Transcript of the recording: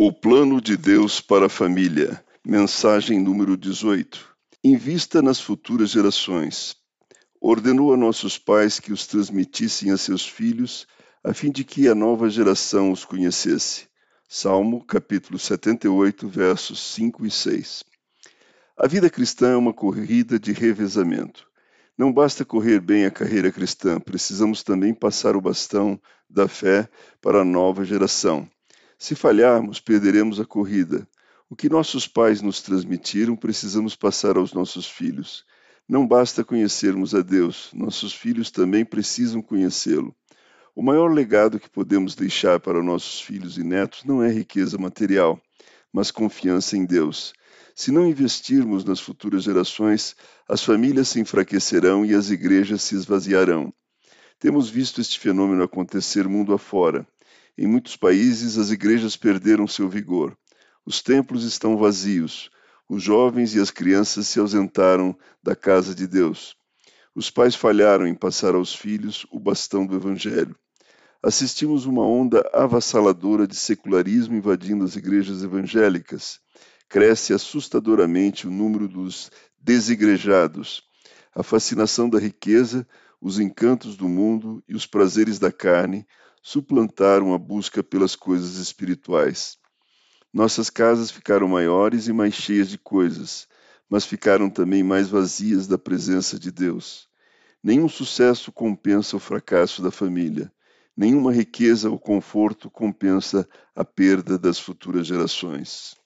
O plano de Deus para a família. Mensagem número 18. Invista nas futuras gerações. Ordenou a nossos pais que os transmitissem a seus filhos, a fim de que a nova geração os conhecesse. Salmo, capítulo 78, versos 5 e 6. A vida cristã é uma corrida de revezamento. Não basta correr bem a carreira cristã, precisamos também passar o bastão da fé para a nova geração. Se falharmos, perderemos a corrida. O que nossos pais nos transmitiram, precisamos passar aos nossos filhos. Não basta conhecermos a Deus, nossos filhos também precisam conhecê-lo. O maior legado que podemos deixar para nossos filhos e netos não é riqueza material, mas confiança em Deus. Se não investirmos nas futuras gerações, as famílias se enfraquecerão e as igrejas se esvaziarão. Temos visto este fenômeno acontecer mundo afora. Em muitos países, as igrejas perderam seu vigor. Os templos estão vazios. Os jovens e as crianças se ausentaram da casa de Deus. Os pais falharam em passar aos filhos o bastão do Evangelho. Assistimos uma onda avassaladora de secularismo invadindo as igrejas evangélicas cresce assustadoramente o número dos desigrejados. A fascinação da riqueza, os encantos do mundo e os prazeres da carne suplantaram a busca pelas coisas espirituais. Nossas casas ficaram maiores e mais cheias de coisas, mas ficaram também mais vazias da presença de Deus. Nenhum sucesso compensa o fracasso da família. Nenhuma riqueza ou conforto compensa a perda das futuras gerações.